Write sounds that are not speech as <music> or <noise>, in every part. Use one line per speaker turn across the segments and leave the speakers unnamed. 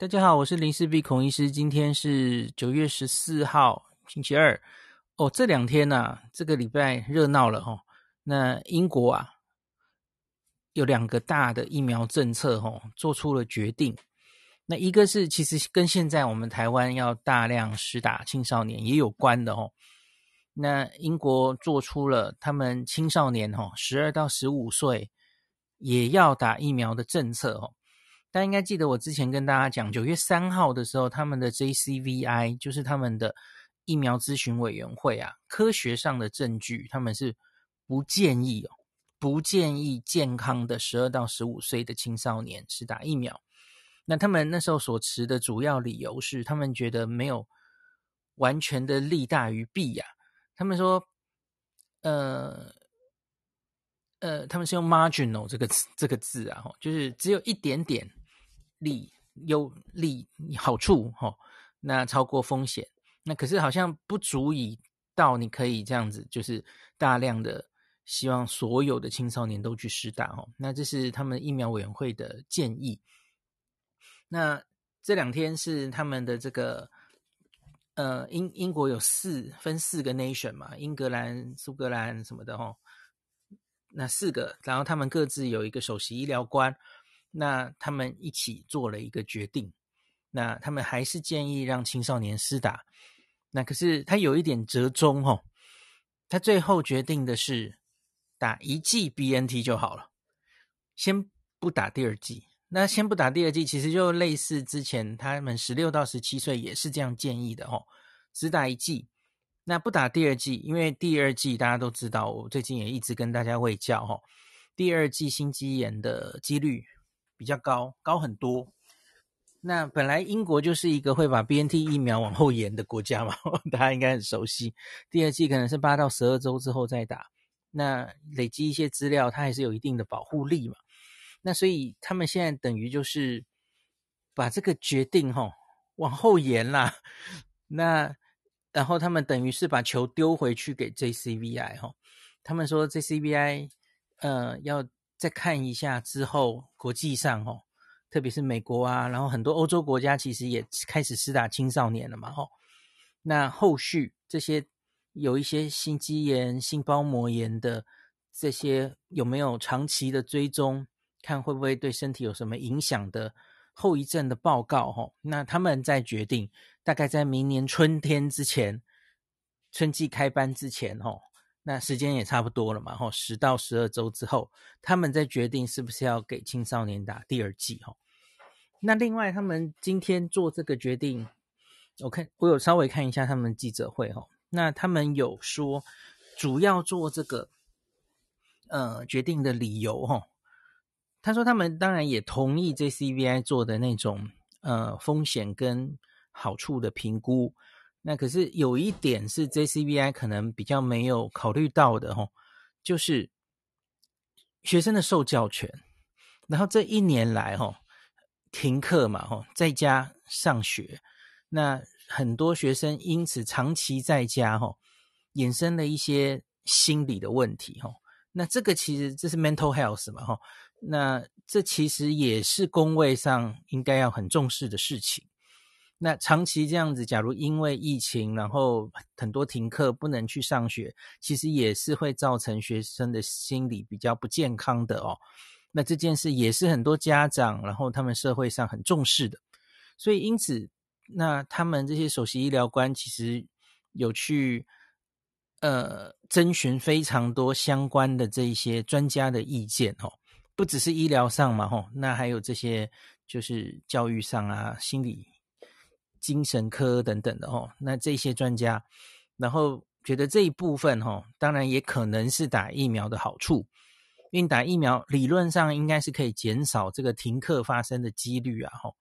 大家好，我是林氏璧孔医师。今天是九月十四号，星期二。哦，这两天呐、啊，这个礼拜热闹了哦。那英国啊，有两个大的疫苗政策哦，做出了决定。那一个是其实跟现在我们台湾要大量施打青少年也有关的哦。那英国做出了他们青少年哦，十二到十五岁也要打疫苗的政策哦。大家应该记得，我之前跟大家讲，九月三号的时候，他们的 JCVI 就是他们的疫苗咨询委员会啊，科学上的证据，他们是不建议哦，不建议健康的十二到十五岁的青少年是打疫苗。那他们那时候所持的主要理由是，他们觉得没有完全的利大于弊呀。他们说，呃。呃，他们是用 marginal 这个词这个字啊，就是只有一点点利优利好处哈，那超过风险，那可是好像不足以到你可以这样子，就是大量的希望所有的青少年都去施打哦，那这是他们疫苗委员会的建议。那这两天是他们的这个呃英英国有四分四个 nation 嘛，英格兰、苏格兰什么的哈。那四个，然后他们各自有一个首席医疗官，那他们一起做了一个决定。那他们还是建议让青少年施打。那可是他有一点折中哦，他最后决定的是打一剂 BNT 就好了，先不打第二剂。那先不打第二剂，其实就类似之前他们十六到十七岁也是这样建议的哦，只打一剂。那不打第二剂，因为第二剂大家都知道，我最近也一直跟大家喂教哈，第二剂心肌炎的几率比较高，高很多。那本来英国就是一个会把 BNT 疫苗往后延的国家嘛，<laughs> 大家应该很熟悉。第二剂可能是八到十二周之后再打，那累积一些资料，它还是有一定的保护力嘛。那所以他们现在等于就是把这个决定哈往后延啦，<laughs> 那。然后他们等于是把球丢回去给 JCVI 哈，他们说 JCVI 呃要再看一下之后国际上哦，特别是美国啊，然后很多欧洲国家其实也开始施打青少年了嘛哈，那后续这些有一些心肌炎、心包膜炎的这些有没有长期的追踪，看会不会对身体有什么影响的后遗症的报告哈，那他们再决定。大概在明年春天之前，春季开班之前，吼，那时间也差不多了嘛，吼，十到十二周之后，他们再决定是不是要给青少年打第二剂，吼。那另外，他们今天做这个决定，我看我有稍微看一下他们记者会，吼，那他们有说主要做这个呃决定的理由，吼，他说他们当然也同意 JCVI 做的那种呃风险跟。好处的评估，那可是有一点是 JCBI 可能比较没有考虑到的吼，就是学生的受教权。然后这一年来吼停课嘛吼，在家上学，那很多学生因此长期在家吼，衍生了一些心理的问题吼。那这个其实这是 mental health 嘛吼，那这其实也是公卫上应该要很重视的事情。那长期这样子，假如因为疫情，然后很多停课，不能去上学，其实也是会造成学生的心理比较不健康的哦。那这件事也是很多家长，然后他们社会上很重视的。所以因此，那他们这些首席医疗官其实有去呃征询非常多相关的这一些专家的意见哦，不只是医疗上嘛吼，那还有这些就是教育上啊，心理。精神科等等的哦，那这些专家，然后觉得这一部分哦，当然也可能是打疫苗的好处，因为打疫苗理论上应该是可以减少这个停课发生的几率啊，吼。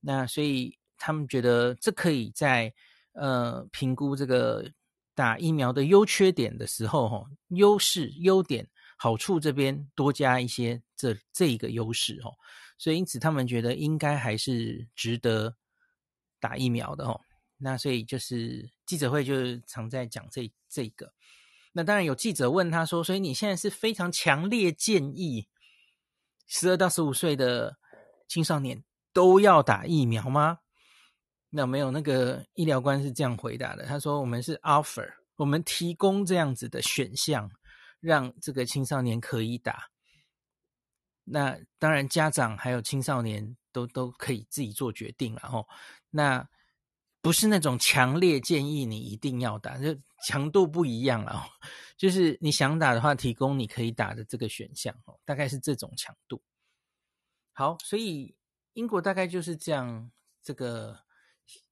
那所以他们觉得这可以在呃评估这个打疫苗的优缺点的时候，吼，优势、优点、好处这边多加一些这这一个优势哦，所以因此他们觉得应该还是值得。打疫苗的哦，那所以就是记者会就是常在讲这这个，那当然有记者问他说，所以你现在是非常强烈建议十二到十五岁的青少年都要打疫苗吗？那没有，那个医疗官是这样回答的，他说：“我们是 offer，我们提供这样子的选项，让这个青少年可以打。那当然，家长还有青少年都都可以自己做决定了吼。那不是那种强烈建议你一定要打，就强度不一样了。就是你想打的话，提供你可以打的这个选项哦，大概是这种强度。好，所以英国大概就是这样。这个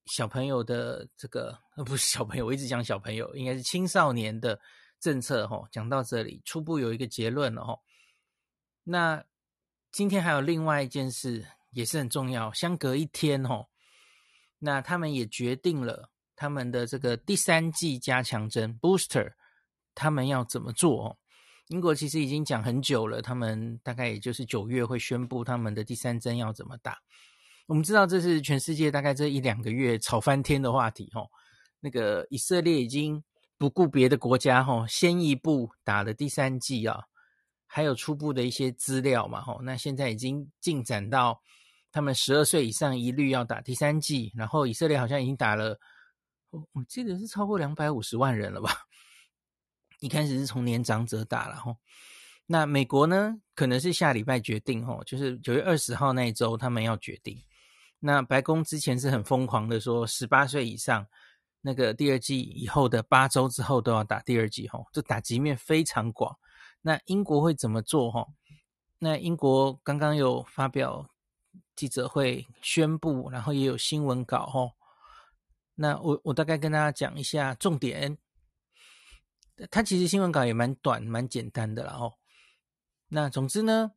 小朋友的这个呃，不是小朋友，我一直讲小朋友，应该是青少年的政策哦。讲到这里，初步有一个结论了哦。那今天还有另外一件事也是很重要，相隔一天哈。那他们也决定了他们的这个第三剂加强针 booster，他们要怎么做哦？英国其实已经讲很久了，他们大概也就是九月会宣布他们的第三针要怎么打。我们知道这是全世界大概这一两个月吵翻天的话题哦。那个以色列已经不顾别的国家哈，先一步打了第三剂啊，还有初步的一些资料嘛哈。那现在已经进展到。他们十二岁以上一律要打第三剂，然后以色列好像已经打了，我记得是超过两百五十万人了吧？一开始是从年长者打了吼，那美国呢，可能是下礼拜决定吼，就是九月二十号那一周他们要决定。那白宫之前是很疯狂的说，十八岁以上那个第二剂以后的八周之后都要打第二剂吼，这打击面非常广。那英国会怎么做吼？那英国刚刚有发表。记者会宣布，然后也有新闻稿哦。那我我大概跟大家讲一下重点。它其实新闻稿也蛮短、蛮简单的啦哦。那总之呢，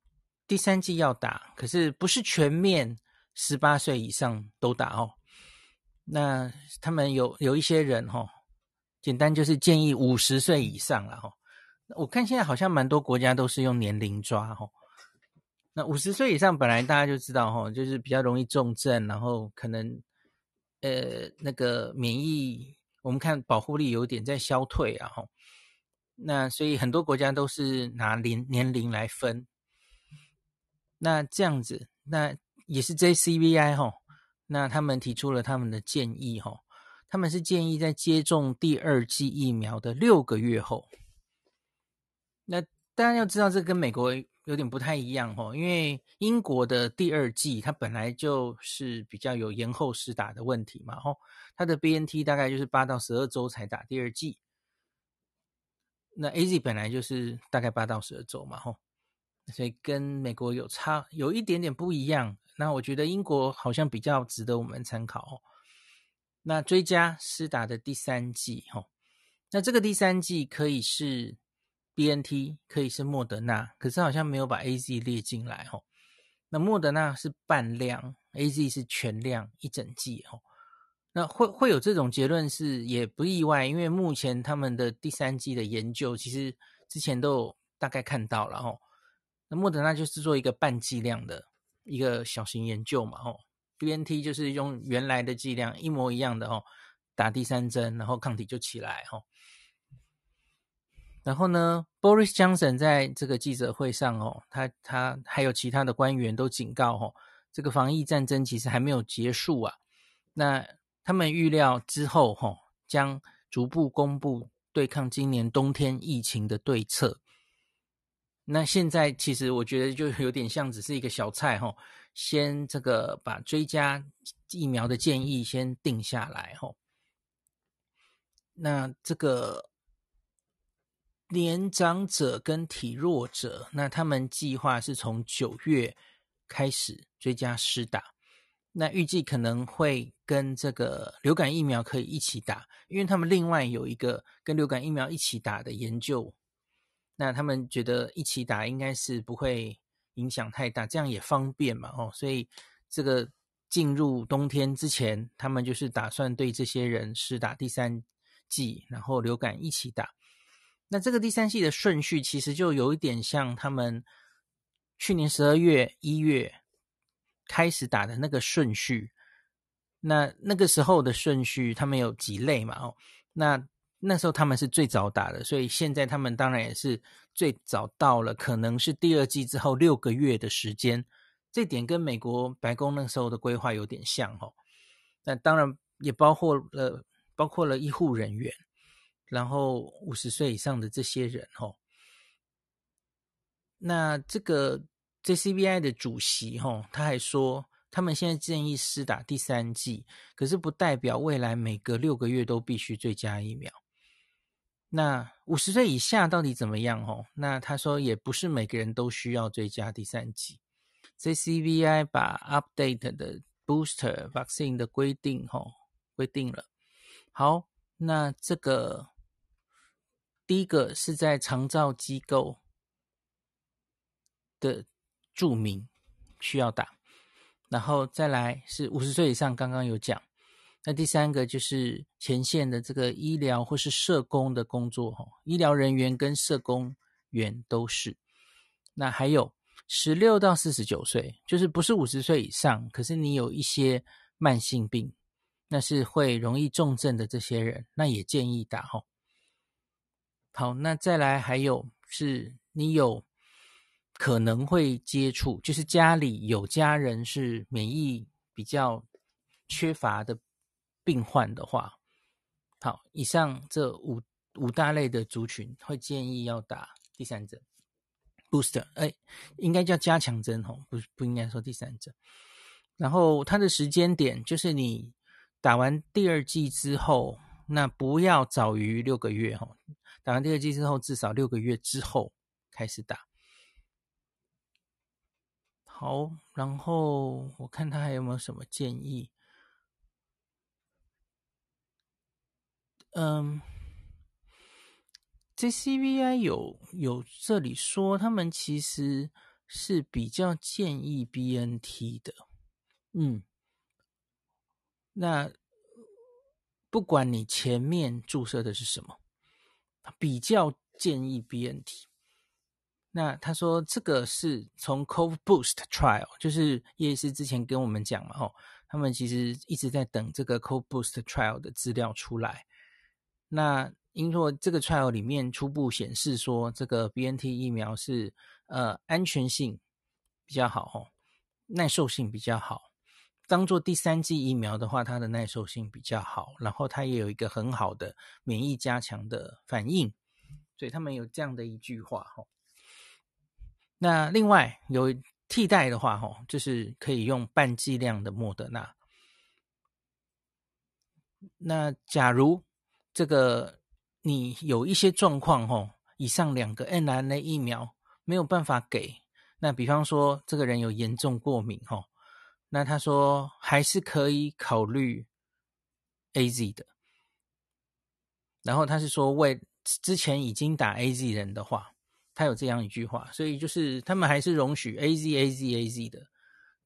第三季要打，可是不是全面十八岁以上都打哦。那他们有有一些人哦，简单就是建议五十岁以上了哦。我看现在好像蛮多国家都是用年龄抓哦。那五十岁以上本来大家就知道哈，就是比较容易重症，然后可能呃那个免疫，我们看保护力有点在消退啊哈。那所以很多国家都是拿年年龄来分。那这样子，那也是 JCVI 哈，那他们提出了他们的建议哈，他们是建议在接种第二剂疫苗的六个月后。那大家要知道，这跟美国。有点不太一样哦，因为英国的第二季它本来就是比较有延后施打的问题嘛，吼，它的 BNT 大概就是八到十二周才打第二季，那 AZ 本来就是大概八到十二周嘛，吼，所以跟美国有差有一点点不一样。那我觉得英国好像比较值得我们参考哦。那追加施打的第三季，吼，那这个第三季可以是。BNT 可以是莫德纳，可是好像没有把 AZ 列进来哦。那莫德纳是半量，AZ 是全量一整剂哦。那会会有这种结论是也不意外，因为目前他们的第三剂的研究其实之前都有大概看到了哦。那莫德纳就是做一个半剂量的一个小型研究嘛哦。BNT 就是用原来的剂量一模一样的哦，打第三针，然后抗体就起来哦。然后呢，Boris Johnson 在这个记者会上哦，他他还有其他的官员都警告哦，这个防疫战争其实还没有结束啊。那他们预料之后哈，将逐步公布对抗今年冬天疫情的对策。那现在其实我觉得就有点像只是一个小菜哈，先这个把追加疫苗的建议先定下来哈。那这个。年长者跟体弱者，那他们计划是从九月开始追加施打，那预计可能会跟这个流感疫苗可以一起打，因为他们另外有一个跟流感疫苗一起打的研究，那他们觉得一起打应该是不会影响太大，这样也方便嘛，哦，所以这个进入冬天之前，他们就是打算对这些人施打第三剂，然后流感一起打。那这个第三季的顺序其实就有一点像他们去年十二月、一月开始打的那个顺序。那那个时候的顺序，他们有几类嘛？哦，那那时候他们是最早打的，所以现在他们当然也是最早到了，可能是第二季之后六个月的时间这点跟美国白宫那时候的规划有点像哦。那当然也包括了包括了医护人员，然后五十岁以上的这些人哦。那这个 J C B I 的主席哦，他还说，他们现在建议施打第三剂，可是不代表未来每隔六个月都必须追加疫苗。那五十岁以下到底怎么样？哦，那他说也不是每个人都需要追加第三剂。J C B I 把 update 的 booster vaccine 的规定，哦，规定了。好，那这个第一个是在长照机构的住民需要打，然后再来是五十岁以上，刚刚有讲。那第三个就是前线的这个医疗或是社工的工作，哈，医疗人员跟社工员都是。那还有十六到四十九岁，就是不是五十岁以上，可是你有一些慢性病，那是会容易重症的这些人，那也建议打，哈。好，那再来还有是你有可能会接触，就是家里有家人是免疫比较缺乏的。病患的话，好，以上这五五大类的族群会建议要打第三针 booster，哎，应该叫加强针哦，不不应该说第三针。然后它的时间点就是你打完第二剂之后，那不要早于六个月哦，打完第二剂之后至少六个月之后开始打。好，然后我看他还有没有什么建议。嗯，JCVI 有有这里说，他们其实是比较建议 BNT 的。嗯，那不管你前面注射的是什么，比较建议 BNT。那他说这个是从 CovBoost Trial，就是叶医师之前跟我们讲嘛，吼，他们其实一直在等这个 CovBoost Trial 的资料出来。那因为这个 trial 里面初步显示说，这个 BNT 疫苗是呃安全性比较好哦，耐受性比较好。当做第三剂疫苗的话，它的耐受性比较好，然后它也有一个很好的免疫加强的反应，所以他们有这样的一句话哈。那另外有替代的话哈，就是可以用半剂量的莫德纳。那假如这个你有一些状况吼，以上两个 mRNA 疫苗没有办法给，那比方说这个人有严重过敏哈，那他说还是可以考虑 AZ 的，然后他是说为之前已经打 AZ 人的话，他有这样一句话，所以就是他们还是容许 AZ AZ AZ 的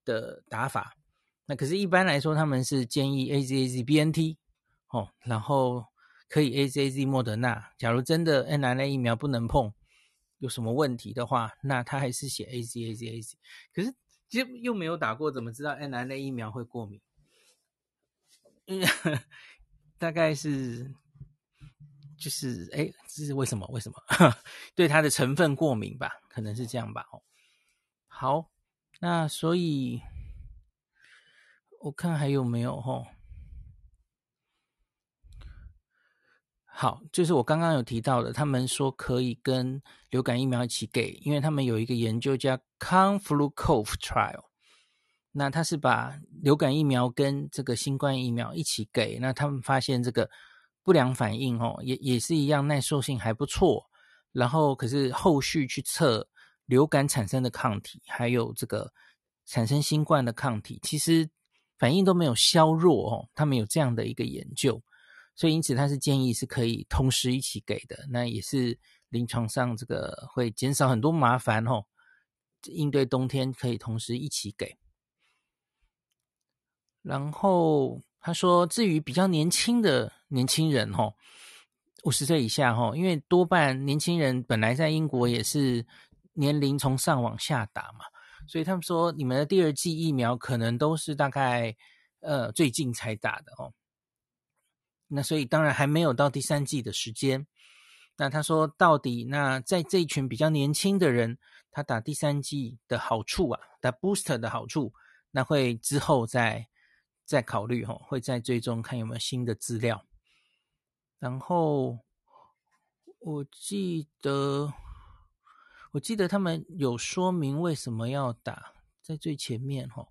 的打法，那可是一般来说他们是建议 AZ AZ BNT 哦，然后。可以 A Z A Z 莫德纳，假如真的 N R A 疫苗不能碰，有什么问题的话，那他还是写 A Z A Z A Z。可是其实又没有打过，怎么知道 mRNA 疫苗会过敏？嗯，<laughs> 大概是就是哎，这是为什么？为什么？<laughs> 对它的成分过敏吧？可能是这样吧。哦，好，那所以我看还有没有？哦。好，就是我刚刚有提到的，他们说可以跟流感疫苗一起给，因为他们有一个研究叫 Conflucove Trial，那他是把流感疫苗跟这个新冠疫苗一起给，那他们发现这个不良反应哦，也也是一样，耐受性还不错，然后可是后续去测流感产生的抗体，还有这个产生新冠的抗体，其实反应都没有削弱哦，他们有这样的一个研究。所以，因此他是建议是可以同时一起给的，那也是临床上这个会减少很多麻烦哦。应对冬天可以同时一起给。然后他说，至于比较年轻的年轻人哦，五十岁以下哦，因为多半年轻人本来在英国也是年龄从上往下打嘛，所以他们说你们的第二剂疫苗可能都是大概呃最近才打的哦。那所以当然还没有到第三季的时间。那他说到底，那在这一群比较年轻的人，他打第三季的好处啊，打 booster 的好处，那会之后再再考虑哈，会再追踪看有没有新的资料。然后我记得，我记得他们有说明为什么要打，在最前面哈。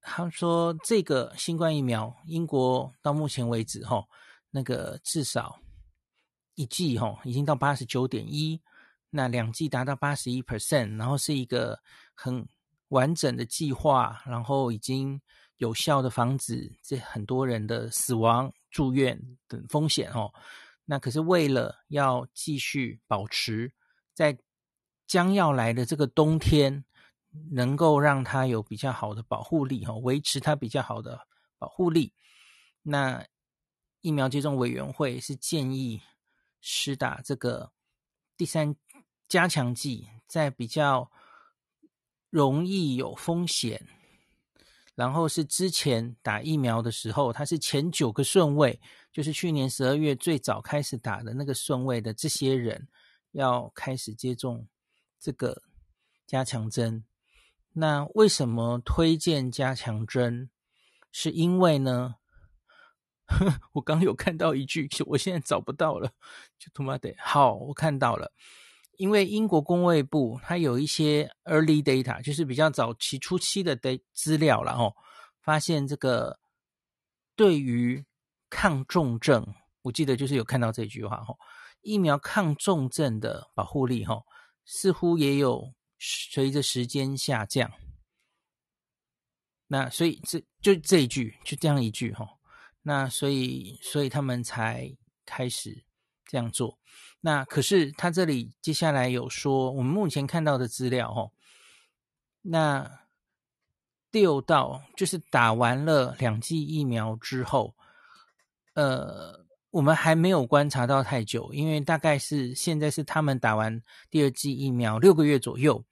他说这个新冠疫苗，英国到目前为止哈，那个至少一剂哈已经到八十九点一，那两剂达到八十一 percent，然后是一个很完整的计划，然后已经有效的防止这很多人的死亡、住院等风险哦。那可是为了要继续保持在将要来的这个冬天。能够让它有比较好的保护力，哈，维持它比较好的保护力。那疫苗接种委员会是建议施打这个第三加强剂，在比较容易有风险，然后是之前打疫苗的时候，它是前九个顺位，就是去年十二月最早开始打的那个顺位的这些人，要开始接种这个加强针。那为什么推荐加强针？是因为呢，呵 <laughs> 我刚有看到一句，我现在找不到了，就他妈的，好，我看到了，因为英国工卫部它有一些 early data，就是比较早期初期的的资料了哦，发现这个对于抗重症，我记得就是有看到这句话哦，疫苗抗重症的保护力哦，似乎也有。随着时间下降，那所以这就这一句，就这样一句哈。那所以，所以他们才开始这样做。那可是他这里接下来有说，我们目前看到的资料哈，那六到就是打完了两剂疫苗之后，呃。我们还没有观察到太久，因为大概是现在是他们打完第二剂疫苗六个月左右，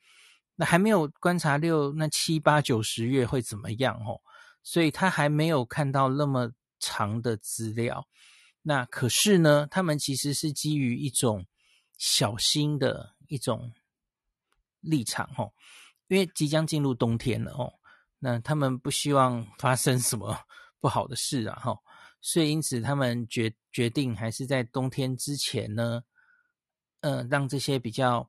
那还没有观察六那七八九十月会怎么样哦，所以他还没有看到那么长的资料。那可是呢，他们其实是基于一种小心的一种立场哦，因为即将进入冬天了哦，那他们不希望发生什么不好的事啊哈。所以，因此他们决决定还是在冬天之前呢，呃，让这些比较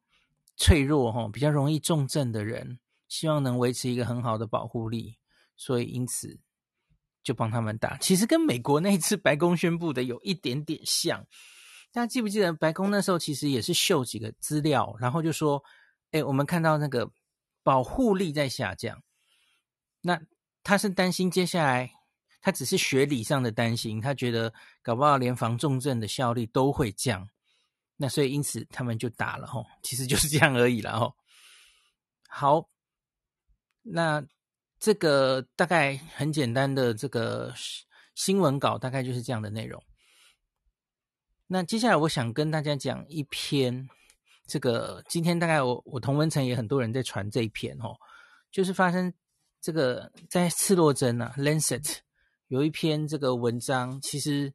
脆弱、哈、比较容易重症的人，希望能维持一个很好的保护力。所以，因此就帮他们打。其实跟美国那一次白宫宣布的有一点点像。大家记不记得白宫那时候其实也是秀几个资料，然后就说：“哎，我们看到那个保护力在下降。”那他是担心接下来。他只是学理上的担心，他觉得搞不好连防重症的效率都会降，那所以因此他们就打了吼，其实就是这样而已了吼。好，那这个大概很简单的这个新闻稿大概就是这样的内容。那接下来我想跟大家讲一篇，这个今天大概我我同文层也很多人在传这一篇吼，就是发生这个在赤洛针啊，Lancet。有一篇这个文章，其实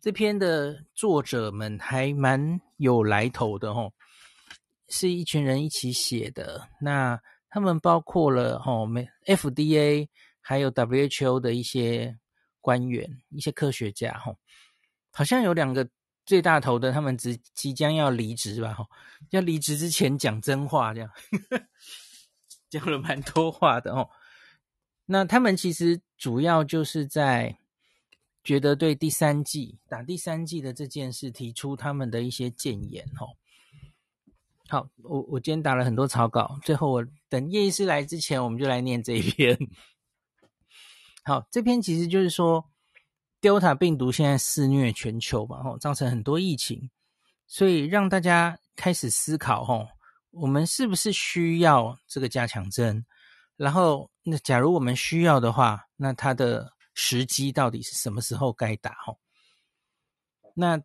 这篇的作者们还蛮有来头的吼，是一群人一起写的。那他们包括了吼，FDA 还有 WHO 的一些官员、一些科学家吼，好像有两个最大头的，他们即即将要离职吧吼，要离职之前讲真话这样，<laughs> 讲了蛮多话的吼。那他们其实主要就是在觉得对第三季打第三季的这件事提出他们的一些建言哦。好，我我今天打了很多草稿，最后我等叶医师来之前，我们就来念这一篇。好，这篇其实就是说，Delta 病毒现在肆虐全球嘛，吼，造成很多疫情，所以让大家开始思考，吼，我们是不是需要这个加强针？然后，那假如我们需要的话，那它的时机到底是什么时候该打？吼，那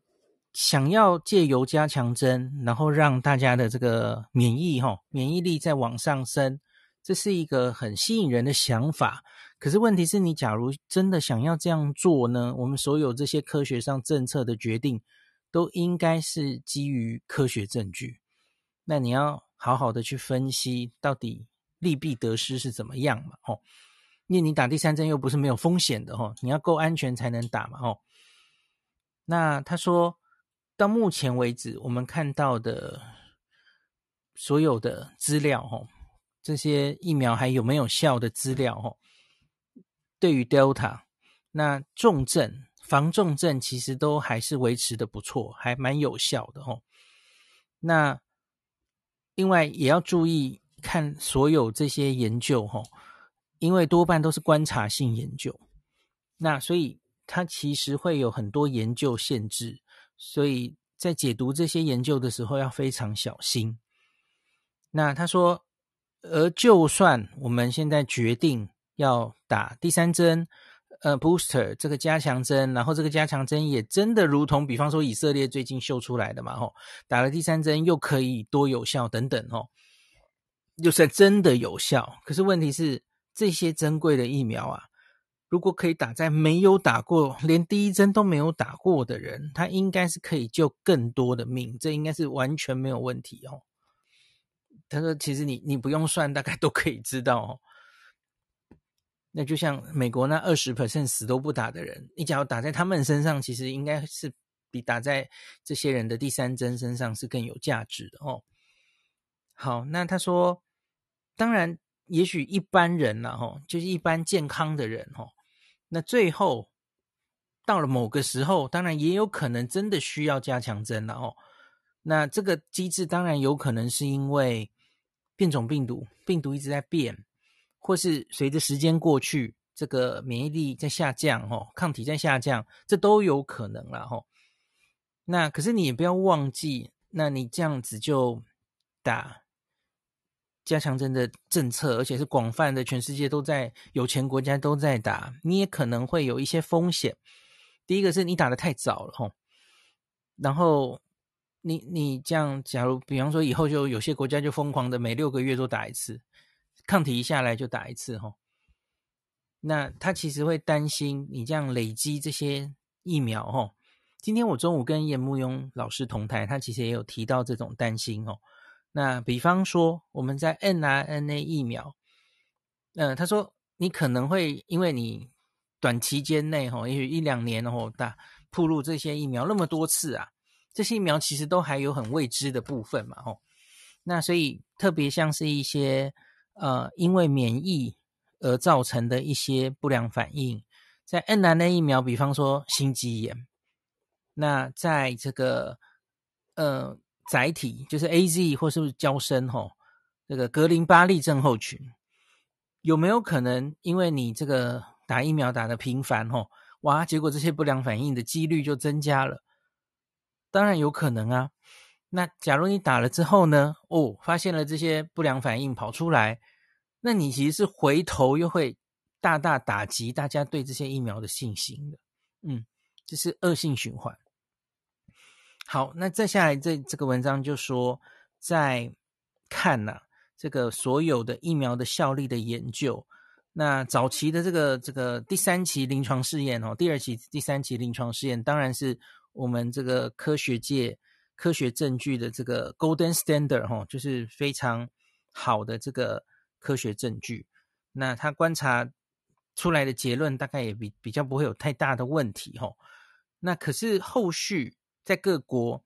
想要借由加强针，然后让大家的这个免疫，免疫力再往上升，这是一个很吸引人的想法。可是问题是你假如真的想要这样做呢？我们所有这些科学上政策的决定，都应该是基于科学证据。那你要。好好的去分析到底利弊得失是怎么样嘛，哦，因为你打第三针又不是没有风险的，哦，你要够安全才能打嘛，哦。那他说，到目前为止，我们看到的所有的资料，哦，这些疫苗还有没有效的资料，哦，对于 Delta，那重症。防重症其实都还是维持的不错，还蛮有效的哦。那另外也要注意看所有这些研究哈，因为多半都是观察性研究，那所以它其实会有很多研究限制，所以在解读这些研究的时候要非常小心。那他说，而就算我们现在决定要打第三针。呃，booster 这个加强针，然后这个加强针也真的如同，比方说以色列最近秀出来的嘛，吼，打了第三针又可以多有效等等，吼，就算真的有效。可是问题是，这些珍贵的疫苗啊，如果可以打在没有打过、连第一针都没有打过的人，他应该是可以救更多的命，这应该是完全没有问题哦。他说，其实你你不用算，大概都可以知道哦。那就像美国那二十 percent 死都不打的人，你只要打在他们身上，其实应该是比打在这些人的第三针身上是更有价值的哦。好，那他说，当然，也许一般人呐，吼，就是一般健康的人，吼，那最后到了某个时候，当然也有可能真的需要加强针了哦。那这个机制当然有可能是因为变种病毒，病毒一直在变。或是随着时间过去，这个免疫力在下降，哦，抗体在下降，这都有可能啦，吼。那可是你也不要忘记，那你这样子就打加强针的政策，而且是广泛的，全世界都在，有钱国家都在打，你也可能会有一些风险。第一个是你打得太早了，吼。然后你你这样，假如比方说以后就有些国家就疯狂的每六个月都打一次。抗体一下来就打一次吼，那他其实会担心你这样累积这些疫苗吼。今天我中午跟叶慕庸老师同台，他其实也有提到这种担心哦。那比方说我们在 mRNA 疫苗，呃，他说你可能会因为你短期间内哈，也许一两年哦，打暴露这些疫苗那么多次啊，这些疫苗其实都还有很未知的部分嘛吼。那所以特别像是一些。呃，因为免疫而造成的一些不良反应，在 mRNA 疫苗，比方说心肌炎，那在这个呃载体就是 AZ 或是不是娇生吼，这个格林巴利症候群，有没有可能因为你这个打疫苗打得频繁吼，哇，结果这些不良反应的几率就增加了？当然有可能啊。那假如你打了之后呢？哦，发现了这些不良反应跑出来，那你其实是回头又会大大打击大家对这些疫苗的信心的。嗯，这是恶性循环。好，那再下来这这个文章就说，在看呐、啊、这个所有的疫苗的效力的研究，那早期的这个这个第三期临床试验哦，第二期、第三期临床试验，当然是我们这个科学界。科学证据的这个 golden standard 哈，就是非常好的这个科学证据。那他观察出来的结论大概也比比较不会有太大的问题哈。那可是后续在各国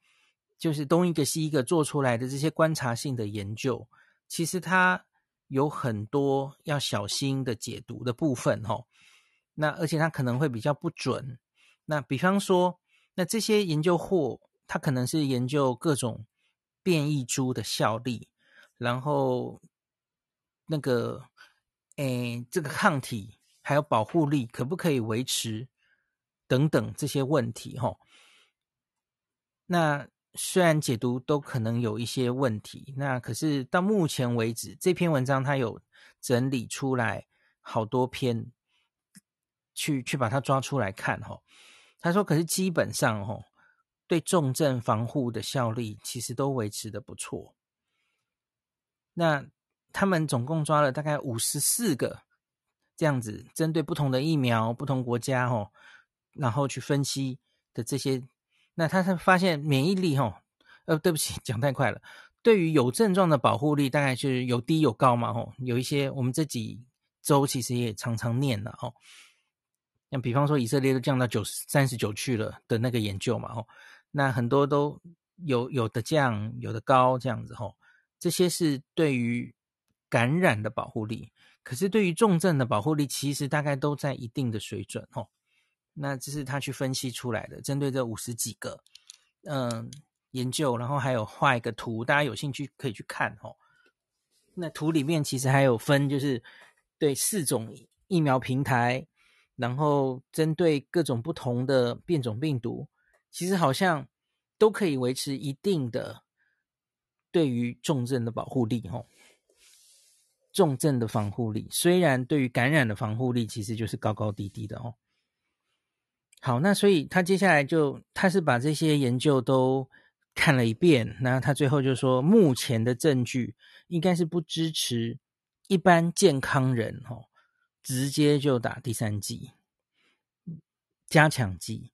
就是东一个西一个做出来的这些观察性的研究，其实它有很多要小心的解读的部分哈。那而且它可能会比较不准。那比方说，那这些研究货，它可能是研究各种变异株的效力，然后那个诶，这个抗体还有保护力可不可以维持等等这些问题哈。那虽然解读都可能有一些问题，那可是到目前为止，这篇文章他有整理出来好多篇，去去把它抓出来看哈。他说，可是基本上哈。对重症防护的效力其实都维持的不错。那他们总共抓了大概五十四个这样子，针对不同的疫苗、不同国家哦，然后去分析的这些，那他才发现免疫力哦，呃，对不起，<laughs> 讲太快了。对于有症状的保护力大概就是有低有高嘛，吼，有一些我们这几周其实也常常念了，吼，像比方说以色列都降到九十三十九去了的那个研究嘛，吼，那很多都有有的降，有的高这样子，吼，这些是对于感染的保护力，可是对于重症的保护力其实大概都在一定的水准，吼，那这是他去分析出来的，针对这五十几个，嗯。研究，然后还有画一个图，大家有兴趣可以去看哦。那图里面其实还有分，就是对四种疫苗平台，然后针对各种不同的变种病毒，其实好像都可以维持一定的对于重症的保护力哦。重症的防护力，虽然对于感染的防护力其实就是高高低低的哦。好，那所以他接下来就他是把这些研究都。看了一遍，那他最后就说，目前的证据应该是不支持一般健康人哦，直接就打第三剂加强剂，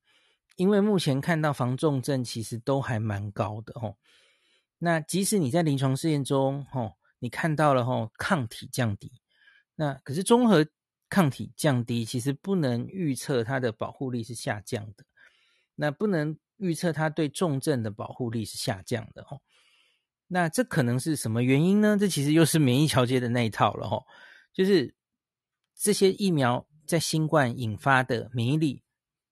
因为目前看到防重症其实都还蛮高的哦。那即使你在临床试验中哦，你看到了哦，抗体降低，那可是综合抗体降低，其实不能预测它的保护力是下降的，那不能。预测它对重症的保护力是下降的哦，那这可能是什么原因呢？这其实又是免疫桥接的那一套了哦，就是这些疫苗在新冠引发的免疫力，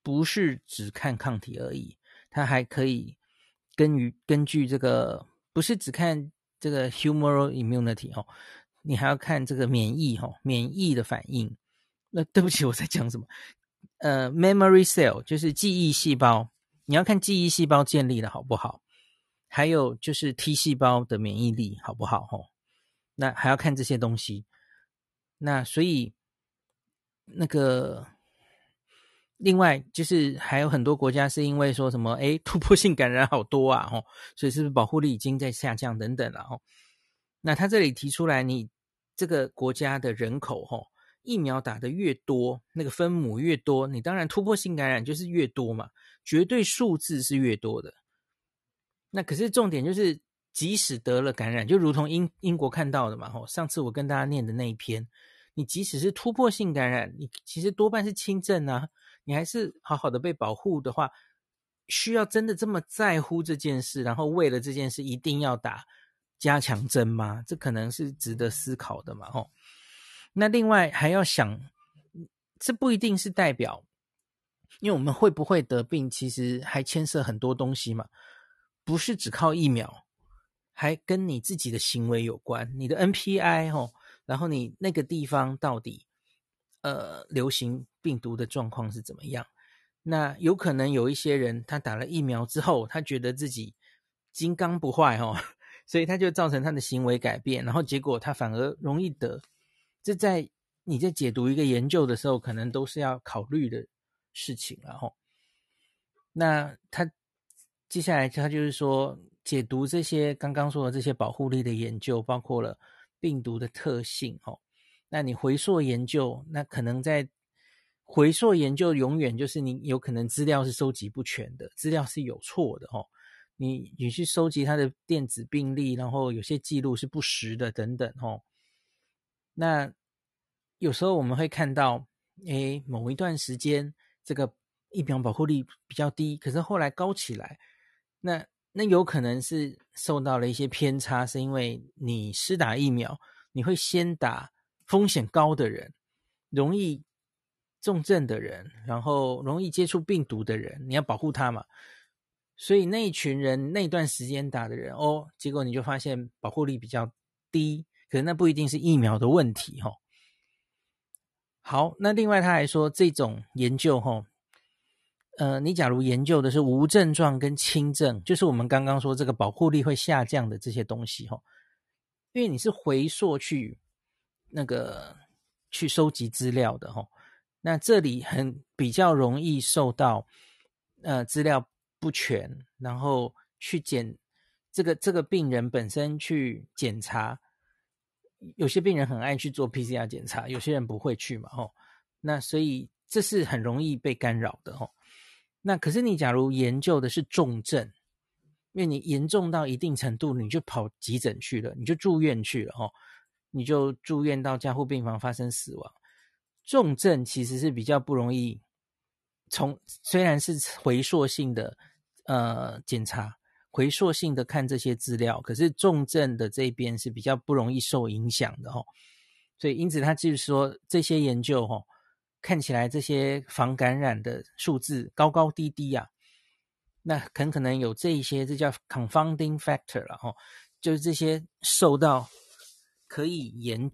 不是只看抗体而已，它还可以根于根据这个，不是只看这个 humoral immunity 哦，你还要看这个免疫哦，免疫的反应。那对不起，我在讲什么？呃，memory cell 就是记忆细胞。你要看记忆细胞建立的好不好，还有就是 T 细胞的免疫力好不好？吼，那还要看这些东西。那所以那个另外就是还有很多国家是因为说什么，诶，突破性感染好多啊，吼，所以是不是保护力已经在下降等等了？吼，那他这里提出来，你这个国家的人口，吼，疫苗打得越多，那个分母越多，你当然突破性感染就是越多嘛。绝对数字是越多的，那可是重点就是，即使得了感染，就如同英英国看到的嘛，吼，上次我跟大家念的那一篇，你即使是突破性感染，你其实多半是轻症啊，你还是好好的被保护的话，需要真的这么在乎这件事，然后为了这件事一定要打加强针吗？这可能是值得思考的嘛，吼。那另外还要想，这不一定是代表。因为我们会不会得病，其实还牵涉很多东西嘛，不是只靠疫苗，还跟你自己的行为有关，你的 NPI 哦，然后你那个地方到底呃流行病毒的状况是怎么样？那有可能有一些人他打了疫苗之后，他觉得自己金刚不坏哦，<laughs> 所以他就造成他的行为改变，然后结果他反而容易得。这在你在解读一个研究的时候，可能都是要考虑的。事情，然后，那他接下来他就是说，解读这些刚刚说的这些保护力的研究，包括了病毒的特性，哦，那你回溯研究，那可能在回溯研究，永远就是你有可能资料是收集不全的，资料是有错的，哦，你你去收集它的电子病历，然后有些记录是不实的，等等，哦，那有时候我们会看到，诶，某一段时间。这个疫苗保护力比较低，可是后来高起来，那那有可能是受到了一些偏差，是因为你施打疫苗，你会先打风险高的人，容易重症的人，然后容易接触病毒的人，你要保护他嘛。所以那一群人那段时间打的人，哦，结果你就发现保护力比较低，可是那不一定是疫苗的问题，哦，哈。好，那另外他还说，这种研究齁，呃，你假如研究的是无症状跟轻症，就是我们刚刚说这个保护力会下降的这些东西齁，因为你是回溯去那个去收集资料的齁，那这里很比较容易受到呃资料不全，然后去检这个这个病人本身去检查。有些病人很爱去做 PCR 检查，有些人不会去嘛，吼。那所以这是很容易被干扰的，吼。那可是你假如研究的是重症，因为你严重到一定程度，你就跑急诊去了，你就住院去了，哦，你就住院到加护病房发生死亡。重症其实是比较不容易从，虽然是回溯性的呃检查，回溯性的看这些资料，可是重症的这边是比较不容易受影响的，哦，所以因此他就是说这些研究，哦，看起来这些防感染的数字高高低低啊。那很可能有这一些，这叫 confounding factor 了哈，就是这些受到可以研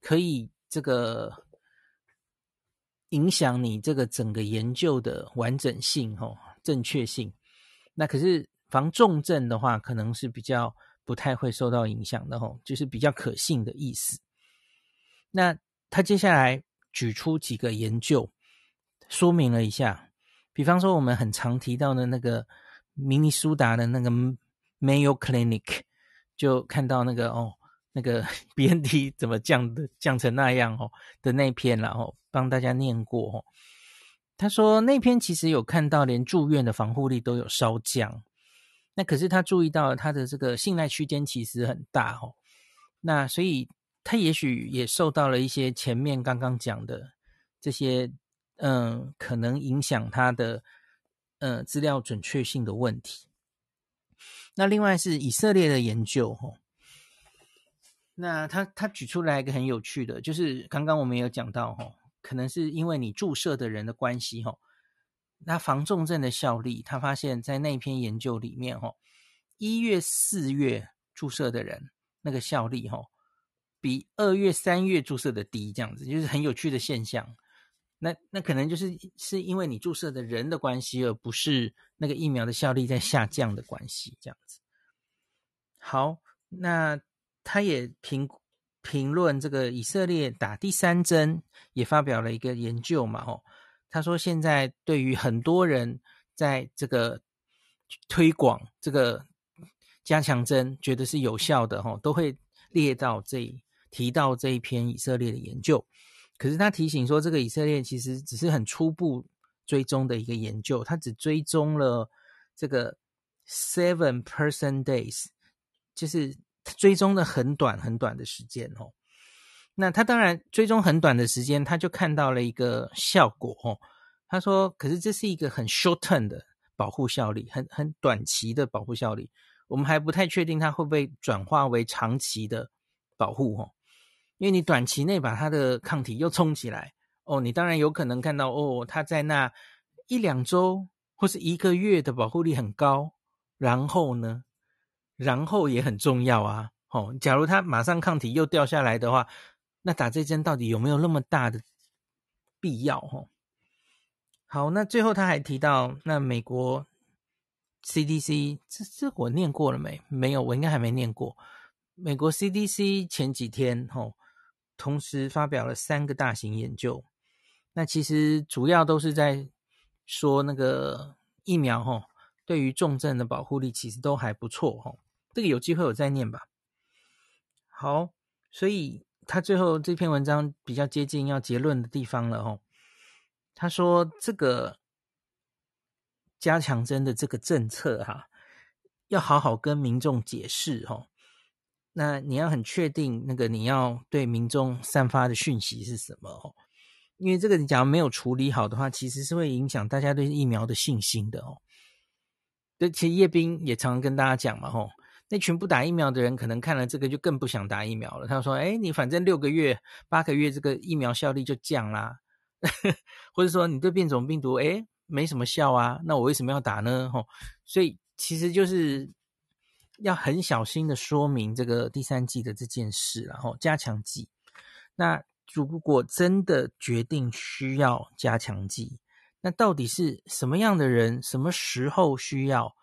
可以这个影响你这个整个研究的完整性哦，正确性。那可是防重症的话，可能是比较不太会受到影响的哈，就是比较可信的意思。那他接下来举出几个研究，说明了一下。比方说，我们很常提到的那个明尼苏达的那个 Mayo Clinic，就看到那个哦，那个 <laughs> BNT 怎么降的降成那样哦的那篇，然后帮大家念过哦。他说那篇其实有看到，连住院的防护力都有稍降。那可是他注意到他的这个信赖区间其实很大哦。那所以他也许也受到了一些前面刚刚讲的这些。嗯，可能影响他的呃资料准确性的问题。那另外是以色列的研究哈，那他他举出来一个很有趣的，就是刚刚我们有讲到哈，可能是因为你注射的人的关系哈，那防重症的效力，他发现在那篇研究里面哈，一月四月注射的人那个效力哈，比二月三月注射的低，这样子就是很有趣的现象。那那可能就是是因为你注射的人的关系，而不是那个疫苗的效力在下降的关系，这样子。好，那他也评评论这个以色列打第三针，也发表了一个研究嘛，吼，他说现在对于很多人在这个推广这个加强针，觉得是有效的，吼，都会列到这提到这一篇以色列的研究。可是他提醒说，这个以色列其实只是很初步追踪的一个研究，他只追踪了这个 seven person days，就是追踪的很短很短的时间哦。那他当然追踪很短的时间，他就看到了一个效果哦。他说，可是这是一个很 short term 的保护效力，很很短期的保护效力，我们还不太确定它会不会转化为长期的保护哦。因为你短期内把它的抗体又冲起来哦，你当然有可能看到哦，它在那一两周或是一个月的保护力很高，然后呢，然后也很重要啊。哦，假如它马上抗体又掉下来的话，那打这针到底有没有那么大的必要？哦，好，那最后他还提到，那美国 CDC 这这我念过了没？没有，我应该还没念过。美国 CDC 前几天，哦。同时发表了三个大型研究，那其实主要都是在说那个疫苗哈，对于重症的保护力其实都还不错哈。这个有机会我再念吧。好，所以他最后这篇文章比较接近要结论的地方了哦。他说这个加强针的这个政策哈，要好好跟民众解释哦。那你要很确定那个你要对民众散发的讯息是什么哦？因为这个你假如没有处理好的话，其实是会影响大家对疫苗的信心的哦。对，其实叶斌也常常跟大家讲嘛，吼，那群不打疫苗的人可能看了这个就更不想打疫苗了。他说：“哎，你反正六个月、八个月这个疫苗效力就降啦，或者说你对变种病毒哎没什么效啊，那我为什么要打呢？”吼，所以其实就是。要很小心的说明这个第三剂的这件事，然后加强剂。那如果真的决定需要加强剂，那到底是什么样的人，什么时候需要？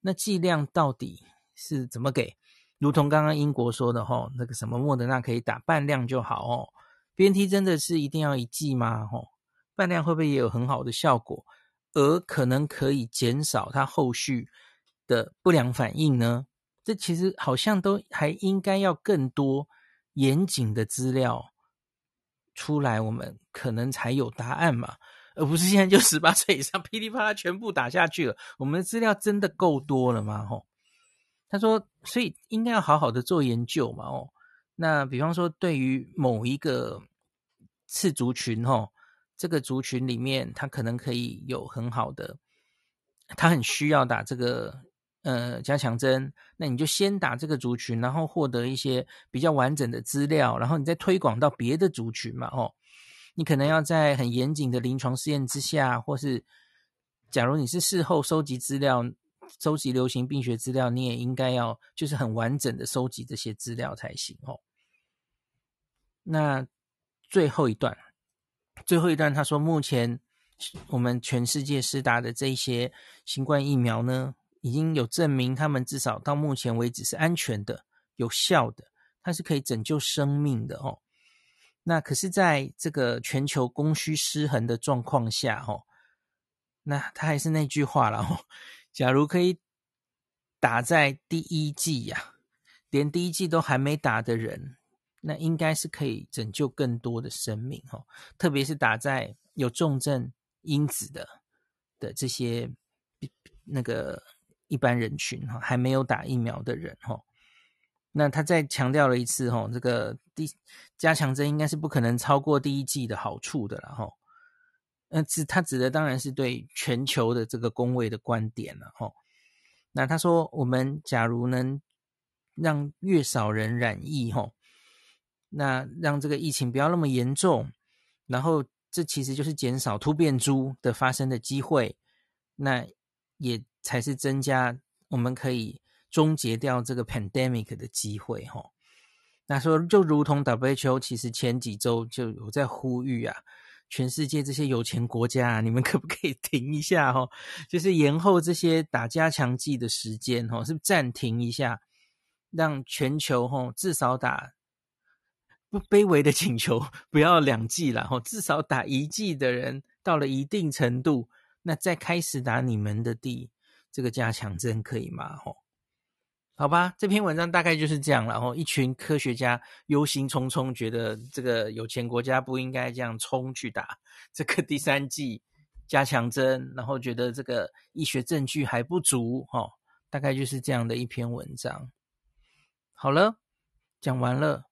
那剂量到底是怎么给？如同刚刚英国说的吼，那个什么莫德纳可以打半量就好哦。BNT 真的是一定要一剂吗？吼，半量会不会也有很好的效果，而可能可以减少它后续的不良反应呢？这其实好像都还应该要更多严谨的资料出来，我们可能才有答案嘛，而不是现在就十八岁以上噼里啪啦全部打下去了。我们的资料真的够多了吗？吼，他说，所以应该要好好的做研究嘛，哦，那比方说对于某一个次族群，哦，这个族群里面，他可能可以有很好的，他很需要打这个呃加强针，那你就先打这个族群，然后获得一些比较完整的资料，然后你再推广到别的族群嘛，哦，你可能要在很严谨的临床试验之下，或是假如你是事后收集资料。收集流行病学资料，你也应该要就是很完整的收集这些资料才行哦。那最后一段，最后一段他说，目前我们全世界施打的这些新冠疫苗呢，已经有证明，他们至少到目前为止是安全的、有效的，它是可以拯救生命的哦。那可是，在这个全球供需失衡的状况下，哦，那他还是那句话了哦。假如可以打在第一剂呀、连第一剂都还没打的人，那应该是可以拯救更多的生命哦。特别是打在有重症因子的的这些那个一般人群哈，还没有打疫苗的人哈。那他再强调了一次哈，这个第加强针应该是不可能超过第一剂的好处的了哈。那指他指的当然是对全球的这个公位的观点了吼。那他说，我们假如能让越少人染疫吼，那让这个疫情不要那么严重，然后这其实就是减少突变株的发生的机会，那也才是增加我们可以终结掉这个 pandemic 的机会吼。那说就如同 WHO 其实前几周就有在呼吁啊。全世界这些有钱国家啊，你们 <laughs> 可不可以停一下哦？就是延后这些打加强剂的时间哦，是不暂停一下，让全球哦至少打不卑微的请求，不要两剂了哦，至少打一剂的人到了一定程度，那再开始打你们的第这个加强针可以吗？哦。好吧，这篇文章大概就是这样。然后一群科学家忧心忡忡，觉得这个有钱国家不应该这样冲去打这个第三剂加强针，然后觉得这个医学证据还不足。哈，大概就是这样的一篇文章。好了，讲完了。